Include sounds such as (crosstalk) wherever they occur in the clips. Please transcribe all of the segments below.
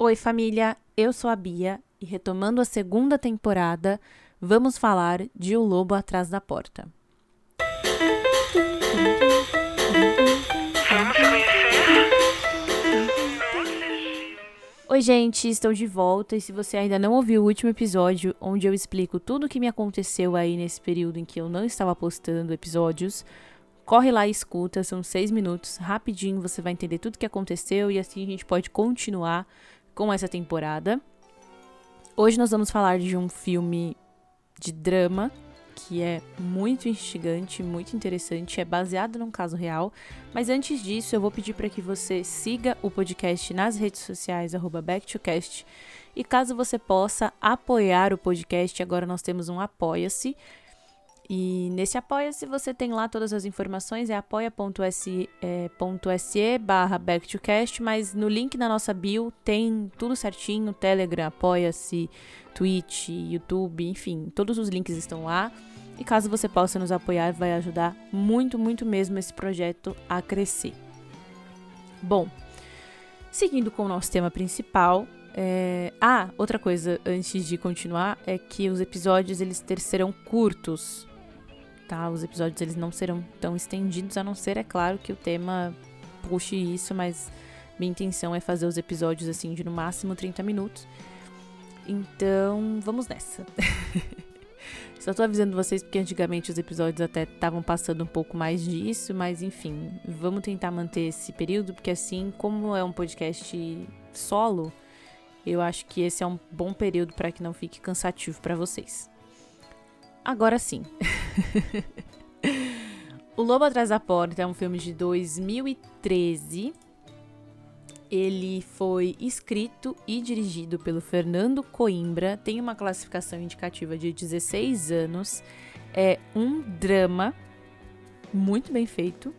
Oi, família, eu sou a Bia e retomando a segunda temporada, vamos falar de O Lobo Atrás da Porta. Oi, gente, estou de volta. E se você ainda não ouviu o último episódio, onde eu explico tudo o que me aconteceu aí nesse período em que eu não estava postando episódios, corre lá e escuta, são seis minutos, rapidinho você vai entender tudo o que aconteceu e assim a gente pode continuar com essa temporada. Hoje nós vamos falar de um filme de drama que é muito instigante, muito interessante, é baseado num caso real. Mas antes disso, eu vou pedir para que você siga o podcast nas redes sociais @backtocast. E caso você possa apoiar o podcast, agora nós temos um apoia-se. E nesse Apoia-se você tem lá todas as informações, é apoia.se é, barra backtocast, mas no link na nossa bio tem tudo certinho, Telegram, Apoia-se, Twitch, YouTube, enfim, todos os links estão lá. E caso você possa nos apoiar, vai ajudar muito, muito mesmo esse projeto a crescer. Bom, seguindo com o nosso tema principal, é... ah, outra coisa antes de continuar é que os episódios eles serão curtos, tá? Os episódios eles não serão tão estendidos, a não ser, é claro, que o tema puxe isso, mas minha intenção é fazer os episódios assim de no máximo 30 minutos. Então, vamos nessa. (laughs) Só tô avisando vocês porque antigamente os episódios até estavam passando um pouco mais disso, mas enfim, vamos tentar manter esse período, porque assim, como é um podcast solo, eu acho que esse é um bom período para que não fique cansativo para vocês. Agora sim. (laughs) (laughs) o Lobo Atrás da Porta é um filme de 2013. Ele foi escrito e dirigido pelo Fernando Coimbra, tem uma classificação indicativa de 16 anos, é um drama muito bem feito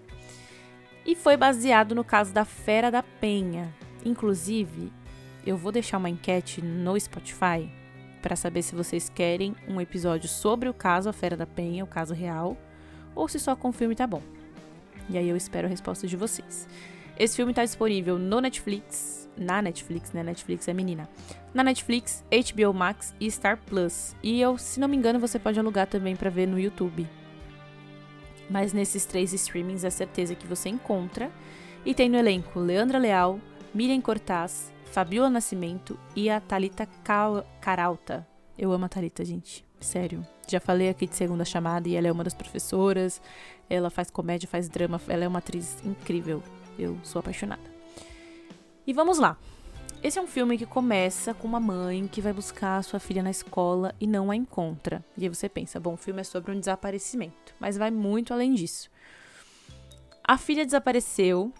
e foi baseado no caso da Fera da Penha. Inclusive, eu vou deixar uma enquete no Spotify para saber se vocês querem um episódio sobre o caso A Fera da Penha, o caso real, ou se só com o filme tá bom. E aí eu espero a resposta de vocês. Esse filme tá disponível no Netflix, na Netflix, né? Netflix é menina. Na Netflix, HBO Max e Star Plus. E eu, se não me engano, você pode alugar também para ver no YouTube. Mas nesses três streamings é certeza que você encontra. E tem no elenco Leandra Leal, Miriam Cortaz, Fabiola Nascimento e a Talita Caralta. Eu amo a Talita, gente. Sério. Já falei aqui de segunda chamada e ela é uma das professoras. Ela faz comédia, faz drama. Ela é uma atriz incrível. Eu sou apaixonada. E vamos lá. Esse é um filme que começa com uma mãe que vai buscar a sua filha na escola e não a encontra. E aí você pensa, bom, o filme é sobre um desaparecimento, mas vai muito além disso. A filha desapareceu,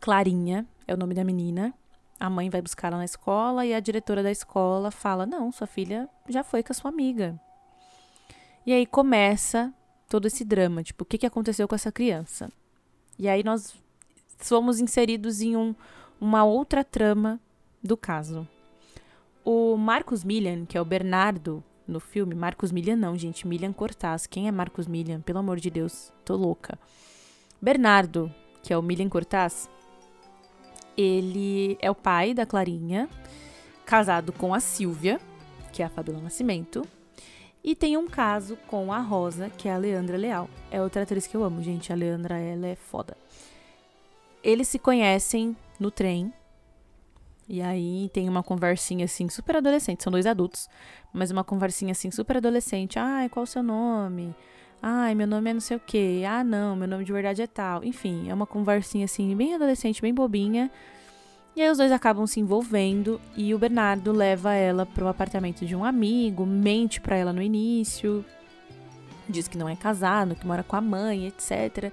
Clarinha é o nome da menina, a mãe vai buscar ela na escola e a diretora da escola fala: Não, sua filha já foi com a sua amiga. E aí começa todo esse drama, tipo, o que, que aconteceu com essa criança? E aí nós somos inseridos em um, uma outra trama do caso. O Marcos Millian, que é o Bernardo no filme, Marcos Millian não, gente, Millian Cortaz. Quem é Marcos Millian? Pelo amor de Deus, tô louca. Bernardo, que é o Millian Cortaz, ele é o pai da Clarinha, casado com a Silvia, que é a Fabiola Nascimento, e tem um caso com a Rosa, que é a Leandra Leal. É outra atriz que eu amo, gente. A Leandra, ela é foda. Eles se conhecem no trem. E aí tem uma conversinha assim, super adolescente. São dois adultos, mas uma conversinha assim, super adolescente. Ai, qual o seu nome? Ai, meu nome é não sei o quê. Ah, não, meu nome de verdade é tal. Enfim, é uma conversinha assim, bem adolescente, bem bobinha. E aí os dois acabam se envolvendo e o Bernardo leva ela para o apartamento de um amigo, mente para ela no início, diz que não é casado, que mora com a mãe, etc.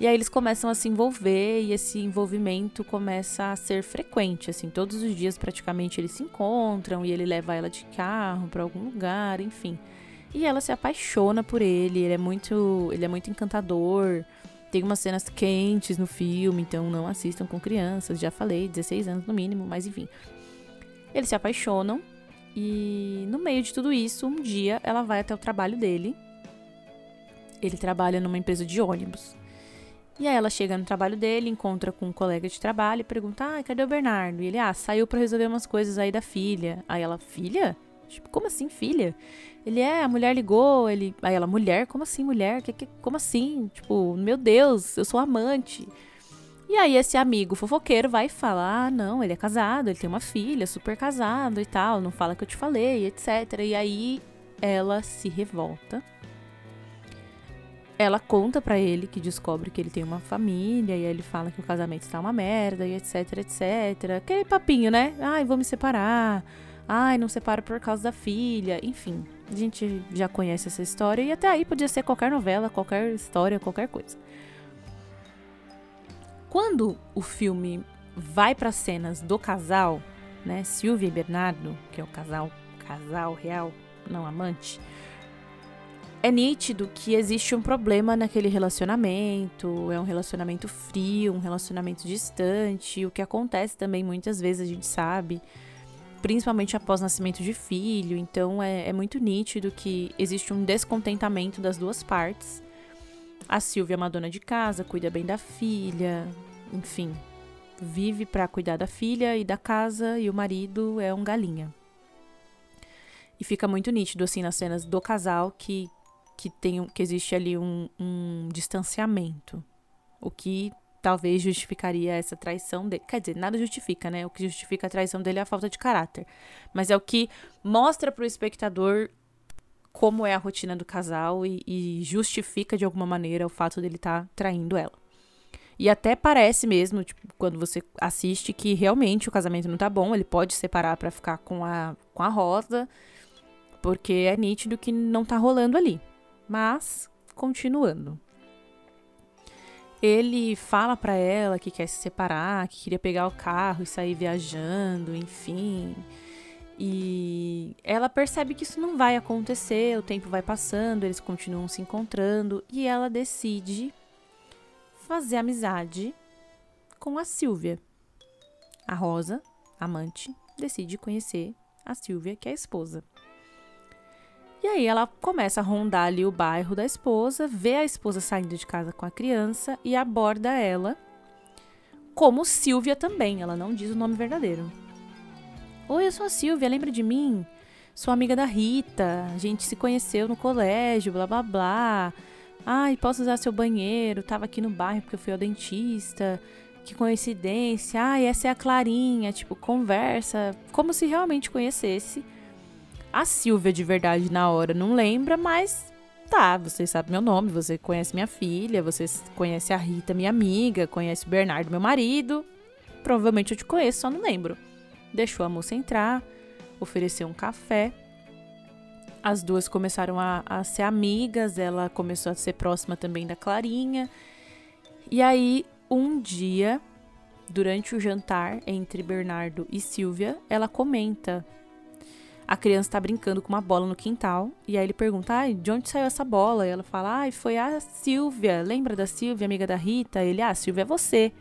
E aí eles começam a se envolver e esse envolvimento começa a ser frequente, assim, todos os dias praticamente eles se encontram e ele leva ela de carro para algum lugar, enfim. E ela se apaixona por ele, ele é muito, ele é muito encantador. Tem umas cenas quentes no filme, então não assistam com crianças, já falei, 16 anos no mínimo, mas enfim. Eles se apaixonam e no meio de tudo isso, um dia ela vai até o trabalho dele. Ele trabalha numa empresa de ônibus. E aí ela chega no trabalho dele, encontra com um colega de trabalho e pergunta: Ah, cadê o Bernardo? E ele, ah, saiu para resolver umas coisas aí da filha. Aí ela, filha? Tipo, como assim, filha? Ele é, a mulher ligou, ele. Aí ela, mulher? Como assim, mulher? Que, que, como assim? Tipo, meu Deus, eu sou amante. E aí esse amigo fofoqueiro vai falar: ah, não, ele é casado, ele tem uma filha, super casado e tal, não fala que eu te falei, etc. E aí ela se revolta. Ela conta para ele que descobre que ele tem uma família, e aí ele fala que o casamento está uma merda, e etc, etc. Aquele papinho, né? Ai, vou me separar. Ai, não separa por causa da filha. Enfim, a gente já conhece essa história, e até aí podia ser qualquer novela, qualquer história, qualquer coisa. Quando o filme vai para cenas do casal, né, Silvia e Bernardo, que é o casal, casal real, não amante, é nítido que existe um problema naquele relacionamento, é um relacionamento frio, um relacionamento distante, o que acontece também muitas vezes a gente sabe, principalmente após nascimento de filho, então é, é muito nítido que existe um descontentamento das duas partes a Silvia é uma dona de casa, cuida bem da filha, enfim, vive para cuidar da filha e da casa e o marido é um galinha. E fica muito nítido assim nas cenas do casal que que tem que existe ali um, um distanciamento, o que talvez justificaria essa traição dele. Quer dizer, nada justifica, né? O que justifica a traição dele é a falta de caráter. Mas é o que mostra para o espectador como é a rotina do casal e, e justifica de alguma maneira o fato dele estar tá traindo ela. E até parece mesmo, tipo, quando você assiste, que realmente o casamento não tá bom, ele pode separar para ficar com a, com a Rosa, porque é nítido que não tá rolando ali. Mas, continuando. Ele fala para ela que quer se separar, que queria pegar o carro e sair viajando, enfim. E ela percebe que isso não vai acontecer, o tempo vai passando, eles continuam se encontrando e ela decide fazer amizade com a Silvia. A Rosa, amante, decide conhecer a Silvia, que é a esposa. E aí ela começa a rondar ali o bairro da esposa, vê a esposa saindo de casa com a criança e aborda ela como Silvia também, ela não diz o nome verdadeiro. Oi, eu sou a Silvia, lembra de mim? Sou amiga da Rita, a gente se conheceu no colégio, blá blá blá. Ai, posso usar seu banheiro? Tava aqui no bairro porque eu fui ao dentista. Que coincidência. Ai, essa é a Clarinha. Tipo, conversa como se realmente conhecesse. A Silvia de verdade na hora não lembra, mas tá, você sabe meu nome, você conhece minha filha, você conhece a Rita, minha amiga, conhece o Bernardo, meu marido. Provavelmente eu te conheço, só não lembro deixou a moça entrar, ofereceu um café. As duas começaram a, a ser amigas, ela começou a ser próxima também da Clarinha. E aí, um dia, durante o jantar entre Bernardo e Silvia, ela comenta. A criança está brincando com uma bola no quintal. E aí ele pergunta: Ai, de onde saiu essa bola? E ela fala: Ai, foi a Silvia. Lembra da Silvia, amiga da Rita? Ele: Ah, Silvia é você.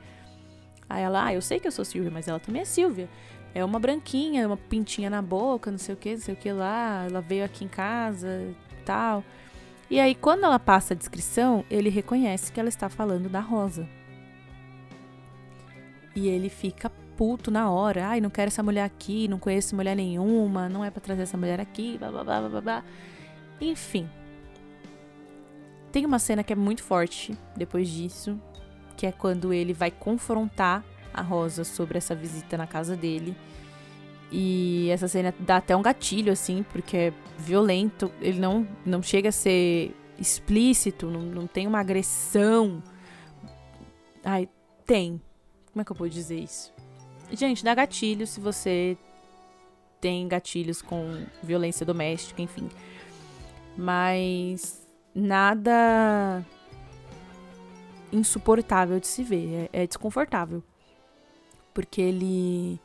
Aí ela: Ah, eu sei que eu sou Silvia, mas ela também é Silvia. É uma branquinha, uma pintinha na boca, não sei o que, não sei o que lá. Ela veio aqui em casa tal. E aí, quando ela passa a descrição, ele reconhece que ela está falando da Rosa. E ele fica puto na hora. Ai, não quero essa mulher aqui, não conheço mulher nenhuma, não é para trazer essa mulher aqui, blá blá blá blá blá. Enfim. Tem uma cena que é muito forte depois disso, que é quando ele vai confrontar a Rosa sobre essa visita na casa dele. E essa cena dá até um gatilho, assim, porque é violento. Ele não, não chega a ser explícito, não, não tem uma agressão. Ai, tem. Como é que eu vou dizer isso? Gente, dá gatilho se você tem gatilhos com violência doméstica, enfim. Mas nada insuportável de se ver. É, é desconfortável porque ele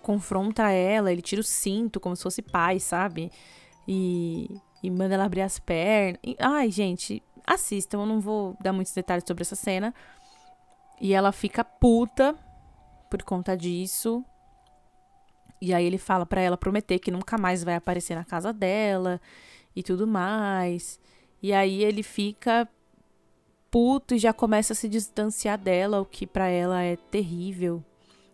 confronta ela, ele tira o cinto como se fosse pai, sabe? E, e manda ela abrir as pernas. E, ai, gente, assistam, eu não vou dar muitos detalhes sobre essa cena. E ela fica puta por conta disso. E aí ele fala para ela prometer que nunca mais vai aparecer na casa dela e tudo mais. E aí ele fica puto e já começa a se distanciar dela, o que para ela é terrível.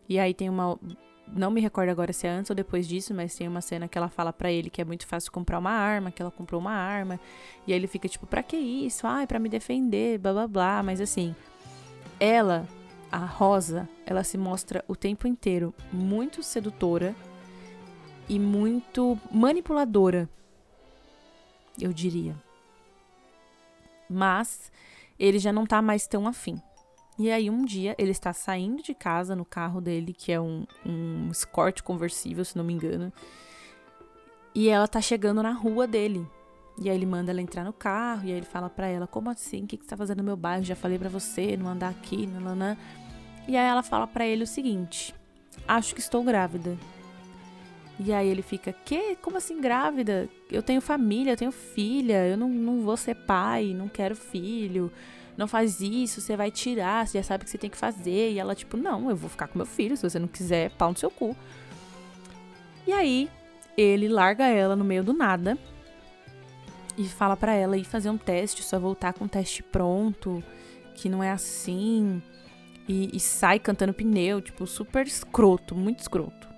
E aí tem uma não me recordo agora se é antes ou depois disso, mas tem uma cena que ela fala para ele que é muito fácil comprar uma arma, que ela comprou uma arma, e aí ele fica tipo, pra que isso? Ai, para me defender, blá blá blá, mas assim, ela, a Rosa, ela se mostra o tempo inteiro muito sedutora e muito manipuladora, eu diria. Mas ele já não tá mais tão afim. E aí um dia ele está saindo de casa no carro dele, que é um, um conversível, se não me engano. E ela tá chegando na rua dele. E aí ele manda ela entrar no carro, e aí ele fala pra ela, como assim? O que, que você tá fazendo no meu bairro? Já falei pra você, não andar aqui, nananã. E aí ela fala para ele o seguinte, acho que estou grávida. E aí ele fica, que? Como assim grávida? Eu tenho família, eu tenho filha, eu não, não vou ser pai, não quero filho não faz isso, você vai tirar, você já sabe o que você tem que fazer. E ela, tipo, não, eu vou ficar com meu filho, se você não quiser, pau no seu cu. E aí, ele larga ela no meio do nada e fala para ela ir fazer um teste, só voltar com o teste pronto, que não é assim. E, e sai cantando pneu, tipo, super escroto, muito escroto.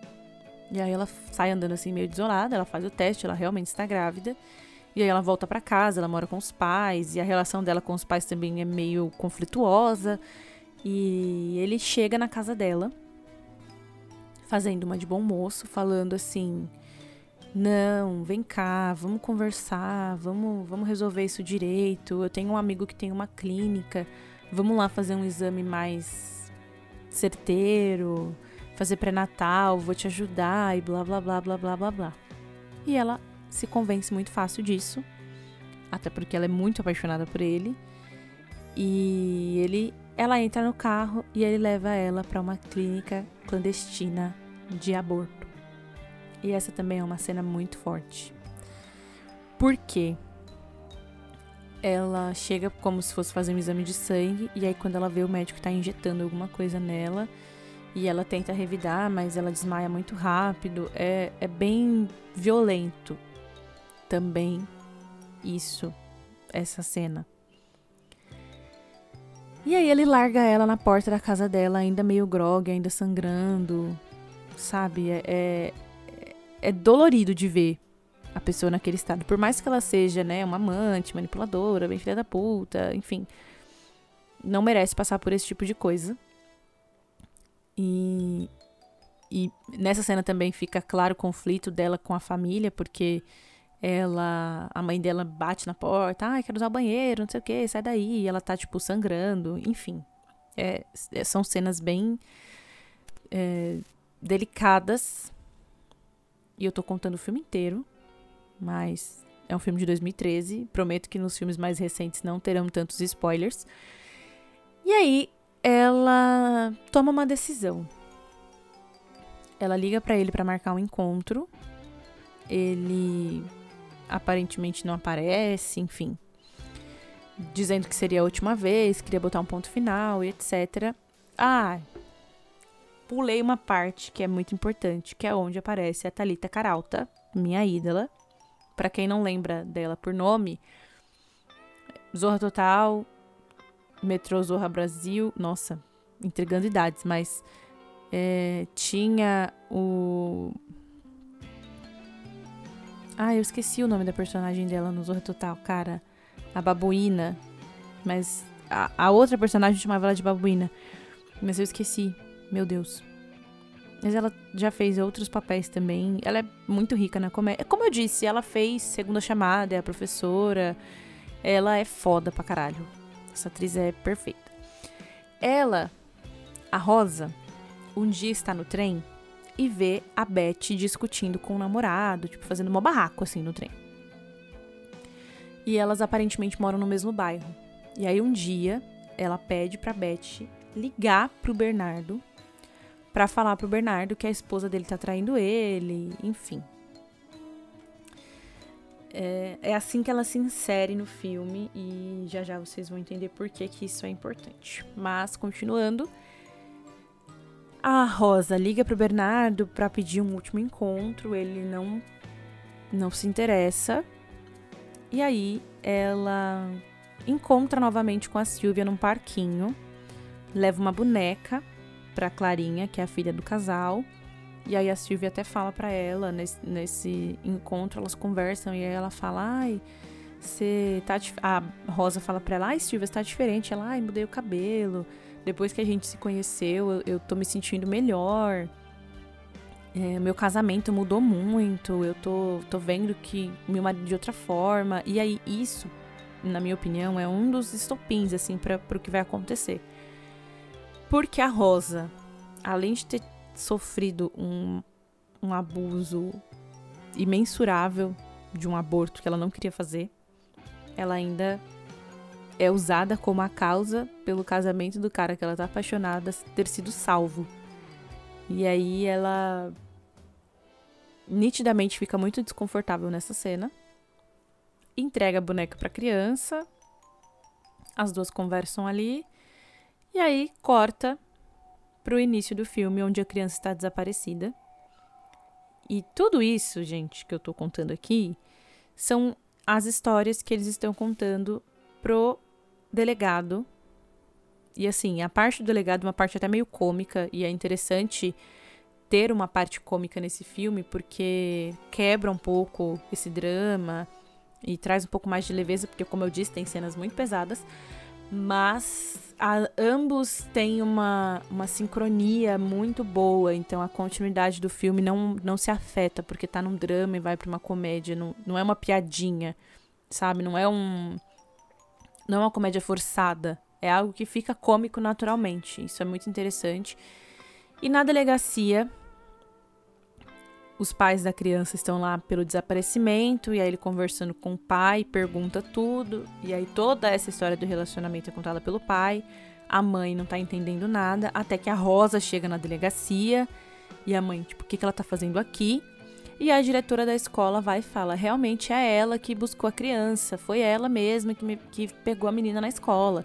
E aí ela sai andando assim meio desolada, ela faz o teste, ela realmente está grávida. E aí ela volta para casa, ela mora com os pais, e a relação dela com os pais também é meio conflituosa. E ele chega na casa dela, fazendo uma de bom moço, falando assim: "Não, vem cá, vamos conversar, vamos, vamos resolver isso direito. Eu tenho um amigo que tem uma clínica, vamos lá fazer um exame mais certeiro, fazer pré-natal, vou te ajudar e blá blá blá blá blá blá blá". E ela se convence muito fácil disso, até porque ela é muito apaixonada por ele. E ele, ela entra no carro e ele leva ela para uma clínica clandestina de aborto. E essa também é uma cena muito forte. Por quê? Ela chega como se fosse fazer um exame de sangue e aí quando ela vê o médico tá injetando alguma coisa nela, e ela tenta revidar, mas ela desmaia muito rápido. É, é bem violento também isso, essa cena. E aí ele larga ela na porta da casa dela, ainda meio grog, ainda sangrando, sabe? É, é, é dolorido de ver a pessoa naquele estado. Por mais que ela seja, né, uma amante, manipuladora, bem filha da puta, enfim. Não merece passar por esse tipo de coisa. E, e nessa cena também fica claro o conflito dela com a família, porque ela, a mãe dela bate na porta, ai, quero usar o banheiro, não sei o que, sai daí. E ela tá, tipo, sangrando, enfim. É, é, são cenas bem é, delicadas. E eu tô contando o filme inteiro, mas é um filme de 2013. Prometo que nos filmes mais recentes não terão tantos spoilers. E aí, ela toma uma decisão. Ela liga para ele para marcar um encontro. Ele aparentemente não aparece, enfim. Dizendo que seria a última vez, queria botar um ponto final e etc. Ah, pulei uma parte que é muito importante, que é onde aparece a Talita Caralta, minha ídola. Para quem não lembra dela por nome, Zorra Total, Metrô Zorra Brasil, nossa, entregando idades, mas é, tinha o ah, eu esqueci o nome da personagem dela no Zorra Total, cara. A Babuína. Mas a, a outra personagem chamava ela de Babuína. Mas eu esqueci. Meu Deus. Mas ela já fez outros papéis também. Ela é muito rica na comédia. Como eu disse, ela fez Segunda Chamada, é a professora. Ela é foda pra caralho. Essa atriz é perfeita. Ela, a Rosa, um dia está no trem e vê a Beth discutindo com o namorado, tipo, fazendo uma barraco assim no trem. E elas aparentemente moram no mesmo bairro. E aí um dia ela pede pra Beth ligar pro Bernardo para falar pro Bernardo que a esposa dele tá traindo ele, enfim. É, é, assim que ela se insere no filme e já já vocês vão entender por que, que isso é importante. Mas, continuando, a Rosa liga pro Bernardo para pedir um último encontro, ele não não se interessa. E aí ela encontra novamente com a Silvia num parquinho, leva uma boneca pra Clarinha, que é a filha do casal. E aí a Silvia até fala para ela, nesse, nesse encontro, elas conversam e aí ela fala, ai, você tá. A Rosa fala pra ela, ai, Silvia, você tá diferente. Ela, ai, mudei o cabelo. Depois que a gente se conheceu, eu, eu tô me sentindo melhor. É, meu casamento mudou muito. Eu tô, tô vendo que meu marido de outra forma. E aí, isso, na minha opinião, é um dos estopins, assim, para pro que vai acontecer. Porque a Rosa, além de ter sofrido um, um abuso imensurável de um aborto que ela não queria fazer, ela ainda é usada como a causa pelo casamento do cara que ela tá apaixonada ter sido salvo. E aí ela nitidamente fica muito desconfortável nessa cena. Entrega a boneca pra criança. As duas conversam ali. E aí corta pro início do filme, onde a criança está desaparecida. E tudo isso, gente, que eu tô contando aqui, são as histórias que eles estão contando pro delegado. E assim, a parte do delegado é uma parte até meio cômica, e é interessante ter uma parte cômica nesse filme, porque quebra um pouco esse drama e traz um pouco mais de leveza, porque, como eu disse, tem cenas muito pesadas mas a, ambos têm uma, uma sincronia muito boa, então a continuidade do filme não, não se afeta, porque tá num drama e vai pra uma comédia, não, não é uma piadinha, sabe? Não é um. Não é uma comédia forçada. É algo que fica cômico naturalmente. Isso é muito interessante. E na delegacia, os pais da criança estão lá pelo desaparecimento, e aí ele conversando com o pai, pergunta tudo, e aí toda essa história do relacionamento é contada pelo pai. A mãe não tá entendendo nada, até que a Rosa chega na delegacia, e a mãe, tipo, o que, que ela tá fazendo aqui? E a diretora da escola vai e fala: realmente é ela que buscou a criança, foi ela mesma que, me, que pegou a menina na escola.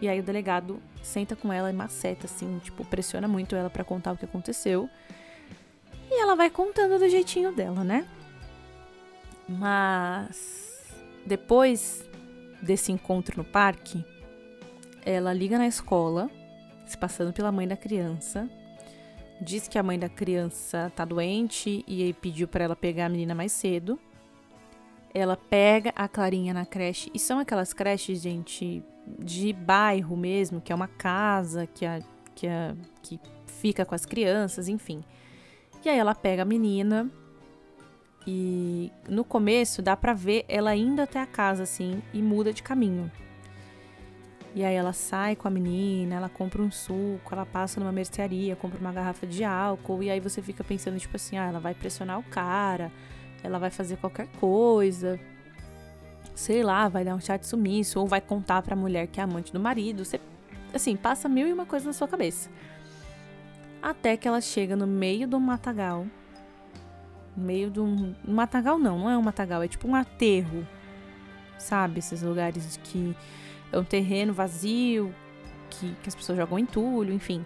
E aí o delegado senta com ela e maceta, assim, tipo, pressiona muito ela para contar o que aconteceu. E ela vai contando do jeitinho dela, né? Mas depois desse encontro no parque, ela liga na escola, se passando pela mãe da criança, diz que a mãe da criança tá doente e aí pediu para ela pegar a menina mais cedo. Ela pega a Clarinha na creche, e são aquelas creches, gente, de bairro mesmo, que é uma casa que, a, que, a, que fica com as crianças, enfim. E aí ela pega a menina e no começo dá pra ver ela indo até a casa assim e muda de caminho. E aí ela sai com a menina, ela compra um suco, ela passa numa mercearia, compra uma garrafa de álcool e aí você fica pensando tipo assim, ah, ela vai pressionar o cara, ela vai fazer qualquer coisa. Sei lá, vai dar um chat sumiço ou vai contar pra mulher que é amante do marido. Você assim, passa mil e uma coisa na sua cabeça até que ela chega no meio do matagal. Meio de um. Matagal não, não é um matagal, é tipo um aterro. Sabe? Esses lugares que é um terreno vazio, que, que as pessoas jogam entulho, enfim.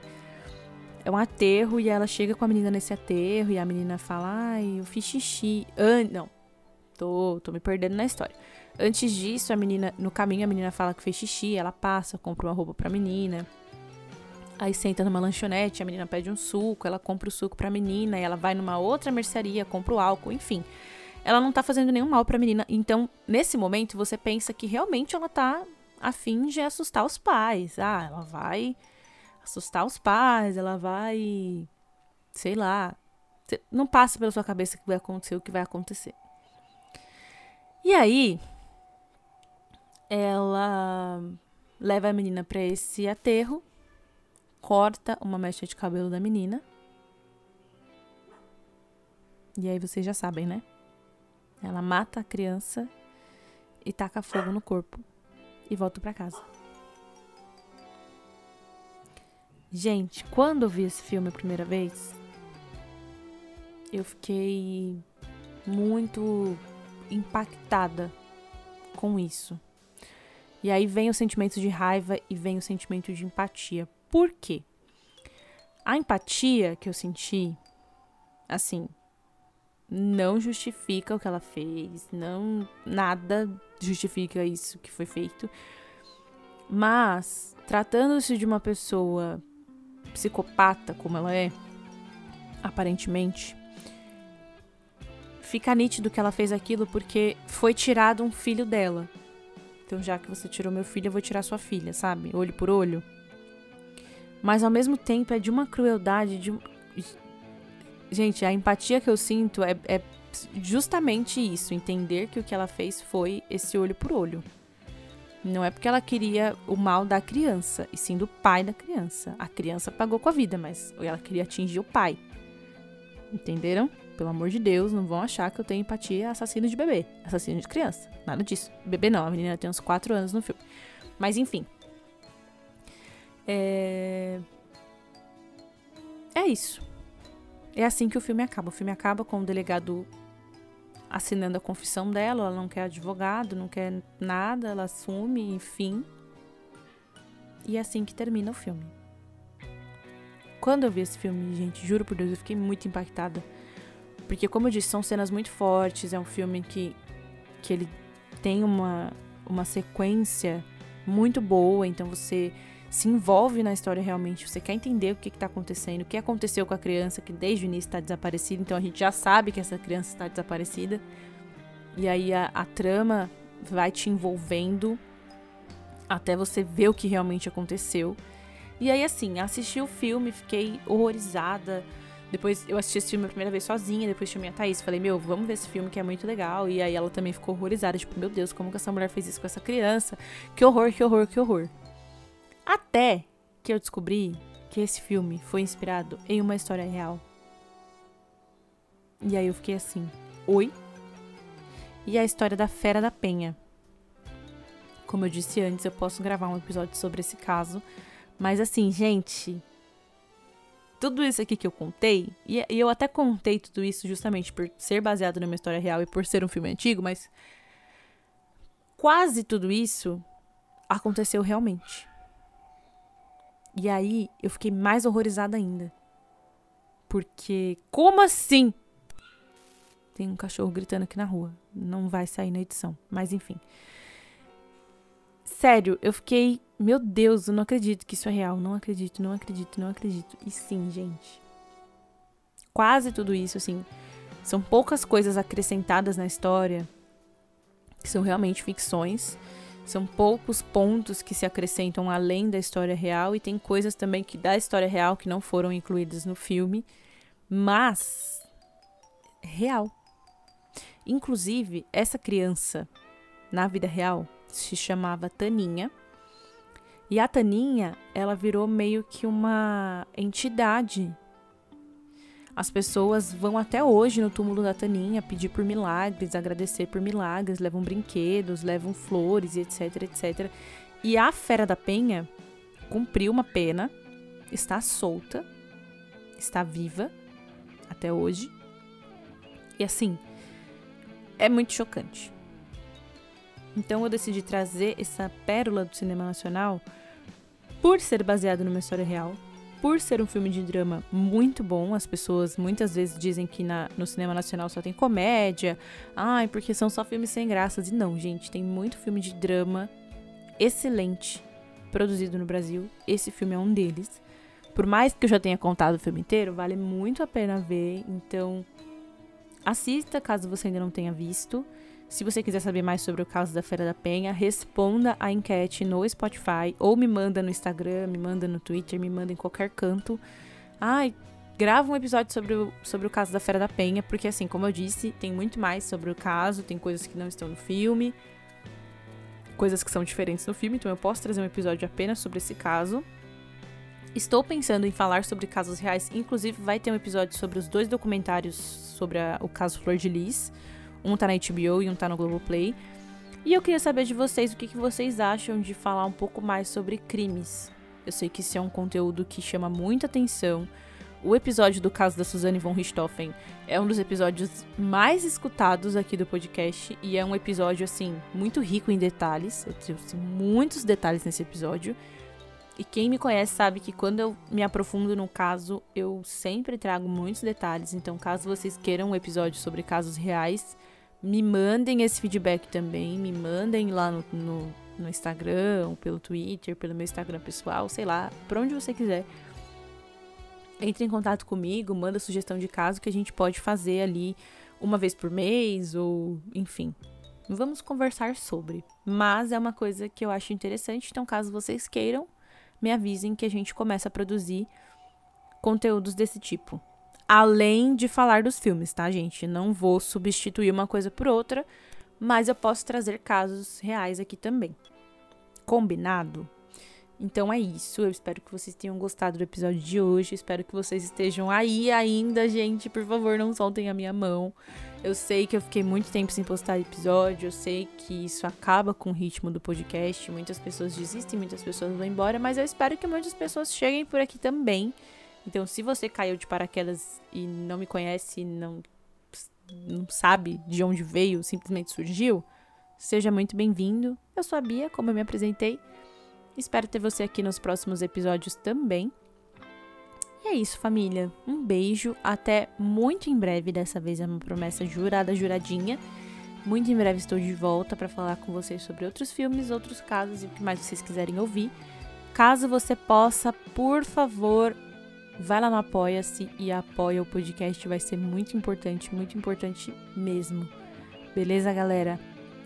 É um aterro e ela chega com a menina nesse aterro e a menina fala: Ai, eu fiz xixi. An não, tô, tô me perdendo na história. Antes disso, a menina, no caminho, a menina fala que fez xixi, ela passa, compra uma roupa pra menina. Aí senta numa lanchonete, a menina pede um suco, ela compra o suco pra menina, e ela vai numa outra mercearia, compra o álcool, enfim. Ela não tá fazendo nenhum mal pra menina. Então, nesse momento, você pensa que realmente ela tá a fim de assustar os pais. Ah, ela vai assustar os pais, ela vai. Sei lá. Não passa pela sua cabeça que vai acontecer o que vai acontecer. E aí, ela leva a menina para esse aterro corta uma mecha de cabelo da menina. E aí vocês já sabem, né? Ela mata a criança e taca fogo no corpo e volta para casa. Gente, quando eu vi esse filme a primeira vez, eu fiquei muito impactada com isso. E aí vem o sentimento de raiva e vem o sentimento de empatia. Por quê? A empatia que eu senti, assim, não justifica o que ela fez, não nada justifica isso que foi feito. Mas, tratando-se de uma pessoa psicopata, como ela é, aparentemente, fica nítido que ela fez aquilo porque foi tirado um filho dela. Então, já que você tirou meu filho, eu vou tirar sua filha, sabe? Olho por olho. Mas ao mesmo tempo é de uma crueldade, de. Gente, a empatia que eu sinto é, é justamente isso, entender que o que ela fez foi esse olho por olho. Não é porque ela queria o mal da criança, e sim do pai da criança. A criança pagou com a vida, mas ela queria atingir o pai. Entenderam? Pelo amor de Deus, não vão achar que eu tenho empatia assassino de bebê, assassino de criança. Nada disso. Bebê não, a menina tem uns 4 anos no filme. Mas enfim. É... É isso. É assim que o filme acaba. O filme acaba com o delegado assinando a confissão dela, ela não quer advogado, não quer nada, ela assume, enfim. E é assim que termina o filme. Quando eu vi esse filme, gente, juro por Deus, eu fiquei muito impactada. Porque, como eu disse, são cenas muito fortes. É um filme que, que ele tem uma, uma sequência muito boa. Então, você se envolve na história realmente. Você quer entender o que está acontecendo, o que aconteceu com a criança que desde o início está desaparecida. Então, a gente já sabe que essa criança está desaparecida. E aí, a, a trama vai te envolvendo até você ver o que realmente aconteceu. E aí, assim, assisti o filme, fiquei horrorizada depois eu assisti esse filme a primeira vez sozinha, depois tinha minha Thaís. Falei, meu, vamos ver esse filme que é muito legal. E aí ela também ficou horrorizada, tipo, meu Deus, como que essa mulher fez isso com essa criança? Que horror, que horror, que horror. Até que eu descobri que esse filme foi inspirado em uma história real. E aí eu fiquei assim, oi? E a história da Fera da Penha. Como eu disse antes, eu posso gravar um episódio sobre esse caso. Mas assim, gente, tudo isso aqui que eu contei, e, eu até contei tudo isso justamente por ser baseado numa história real e por ser um filme antigo, mas quase tudo isso aconteceu realmente. E aí eu fiquei mais horrorizada ainda. Porque, como assim? Tem um cachorro gritando aqui na rua. Não vai sair na edição. Mas enfim. Sério, eu fiquei. Meu Deus, eu não acredito que isso é real. Não acredito, não acredito, não acredito. E sim, gente. Quase tudo isso, assim. São poucas coisas acrescentadas na história que são realmente ficções. São poucos pontos que se acrescentam além da história real e tem coisas também que da história real que não foram incluídas no filme, mas real. Inclusive, essa criança na vida real se chamava Taninha. E a Taninha, ela virou meio que uma entidade. As pessoas vão até hoje no túmulo da Taninha pedir por milagres, agradecer por milagres, levam brinquedos, levam flores e etc, etc. E a Fera da Penha cumpriu uma pena, está solta, está viva até hoje. E assim, é muito chocante. Então eu decidi trazer essa pérola do cinema nacional por ser baseado numa história real, por ser um filme de drama muito bom. As pessoas muitas vezes dizem que na, no cinema nacional só tem comédia, ai, porque são só filmes sem graças. E não, gente, tem muito filme de drama excelente produzido no Brasil. Esse filme é um deles. Por mais que eu já tenha contado o filme inteiro, vale muito a pena ver. Então, assista caso você ainda não tenha visto. Se você quiser saber mais sobre o caso da Fera da Penha, responda a enquete no Spotify ou me manda no Instagram, me manda no Twitter, me manda em qualquer canto. Ai, grava um episódio sobre o, sobre o caso da Fera da Penha, porque assim, como eu disse, tem muito mais sobre o caso, tem coisas que não estão no filme, coisas que são diferentes no filme, então eu posso trazer um episódio apenas sobre esse caso. Estou pensando em falar sobre casos reais, inclusive vai ter um episódio sobre os dois documentários sobre a, o caso Flor de Lis. Um tá na HBO e um tá no Globoplay. E eu queria saber de vocês o que, que vocês acham de falar um pouco mais sobre crimes. Eu sei que esse é um conteúdo que chama muita atenção. O episódio do caso da Suzane von Richthofen é um dos episódios mais escutados aqui do podcast e é um episódio assim muito rico em detalhes. Eu trouxe muitos detalhes nesse episódio. E quem me conhece sabe que quando eu me aprofundo no caso, eu sempre trago muitos detalhes. Então, caso vocês queiram um episódio sobre casos reais, Me mandem esse feedback também, me mandem lá no, no, no Instagram, pelo Twitter, pelo meu Instagram pessoal, sei lá, por onde você quiser. Entre em contato comigo, manda sugestão de caso que a gente pode fazer ali uma vez por mês ou enfim. Vamos conversar sobre. Mas é uma coisa que eu acho interessante, então caso vocês queiram, me avisem que a gente começa a produzir conteúdos desse tipo. Além de falar dos filmes, tá, gente? Não vou substituir uma coisa por outra, mas eu posso trazer casos reais aqui também. Combinado? Então é isso. Eu espero que vocês tenham gostado do episódio de hoje. Espero que vocês estejam aí ainda, gente. Por favor, não soltem a minha mão. Eu sei que eu fiquei muito tempo sem postar episódio. Eu sei que isso acaba com o ritmo do podcast. Muitas pessoas desistem, muitas pessoas vão embora. Mas eu espero que muitas pessoas cheguem por aqui também então, se você caiu de paraquedas e não me conhece, não, não sabe de onde veio, simplesmente surgiu, seja muito bem-vindo. Eu sou a Bia, como eu me apresentei. Espero ter você aqui nos próximos episódios também. E é isso, família. Um beijo. Até muito em breve. Dessa vez é uma promessa jurada, juradinha. Muito em breve estou de volta para falar com vocês sobre outros filmes, outros casos e o que mais vocês quiserem ouvir. Caso você possa, por favor, vai lá no Apoia-se e apoia o podcast, vai ser muito importante, muito importante mesmo. Beleza, galera?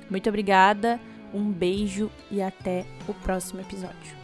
Muito obrigada, um beijo e até o próximo episódio.